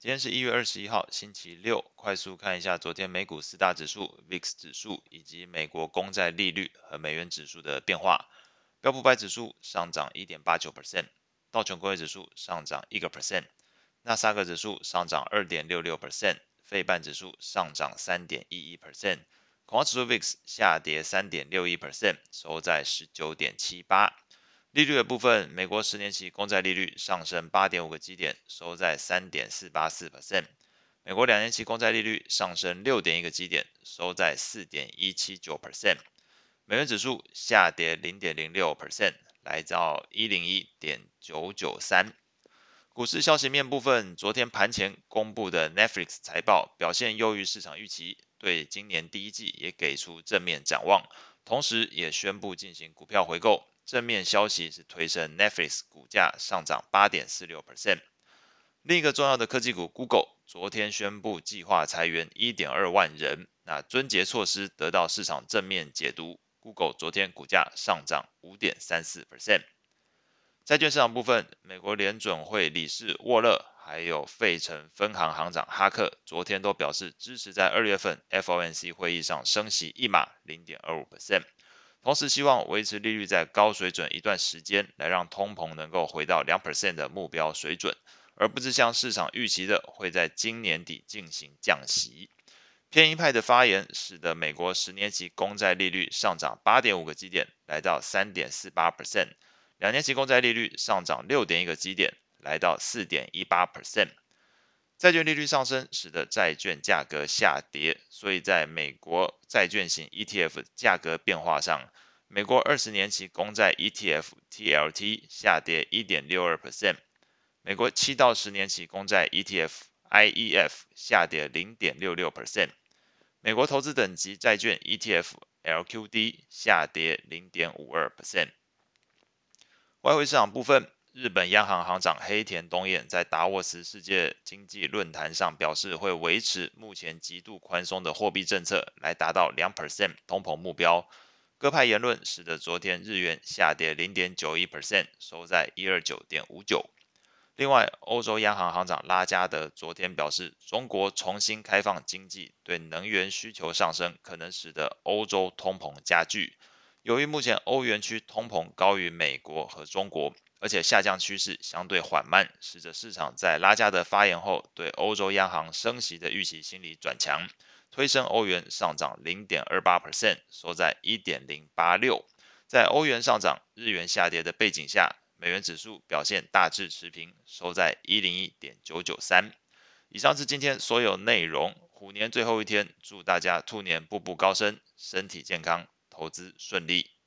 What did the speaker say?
今天是一月二十一号，星期六。快速看一下昨天美股四大指数、VIX 指数以及美国公债利率和美元指数的变化。标普百指数上涨一点八九 percent，道琼工业指数上涨一个 percent，纳斯达克指数上涨二点六六 percent，费半指数上涨三点一一 percent，恐慌指数 VIX 下跌三点六一 percent，收在十九点七八。利率的部分，美国十年期公债利率上升八点五个基点，收在三点四八四 percent。美国两年期公债利率上升六点一个基点，收在四点一七九 percent。美元指数下跌零点零六 percent，来到一零一点九九三。股市消息面部分，昨天盘前公布的 Netflix 财报表现优于市场预期，对今年第一季也给出正面展望，同时也宣布进行股票回购。正面消息是推升 Netflix 股价上涨八点四六 percent。另一个重要的科技股 Google 昨天宣布计划裁员一点二万人，那遵节措施得到市场正面解读。Google 昨天股价上涨五点三四 percent。债券市场部分，美国联准会理事沃勒还有费城分行行长哈克昨天都表示支持在二月份 FOMC 会议上升息一码零点二五 percent。同时希望维持利率在高水准一段时间，来让通膨能够回到两 percent 的目标水准，而不是像市场预期的会在今年底进行降息。偏鹰派的发言使得美国十年期公债利率上涨八点五个基点，来到三点四八 percent；两年期公债利率上涨六点一个基点，来到四点一八 percent。债券利率上升，使得债券价格下跌，所以在美国债券型 ETF 价格变化上，美国二十年期公债 ETF TLT 下跌一点六二 percent，美国七到十年期公债 ETF IEF 下跌零点六六 percent，美国投资等级债券 ETF LQD 下跌零点五二 percent。外汇市场部分。日本央行行长黑田东彦在达沃斯世界经济论坛上表示，会维持目前极度宽松的货币政策，来达到两 percent 通膨目标。鸽派言论使得昨天日元下跌零点九一 percent，收在一二九点五九。另外，欧洲央行行长拉加德昨天表示，中国重新开放经济对能源需求上升，可能使得欧洲通膨加剧。由于目前欧元区通膨高于美国和中国。而且下降趋势相对缓慢，使得市场在拉加德发言后对欧洲央行升息的预期心理转强，推升欧元上涨零点二八 percent，收在一点零八六。在欧元上涨、日元下跌的背景下，美元指数表现大致持平，收在一零一点九九三。以上是今天所有内容。虎年最后一天，祝大家兔年步步高升，身体健康，投资顺利。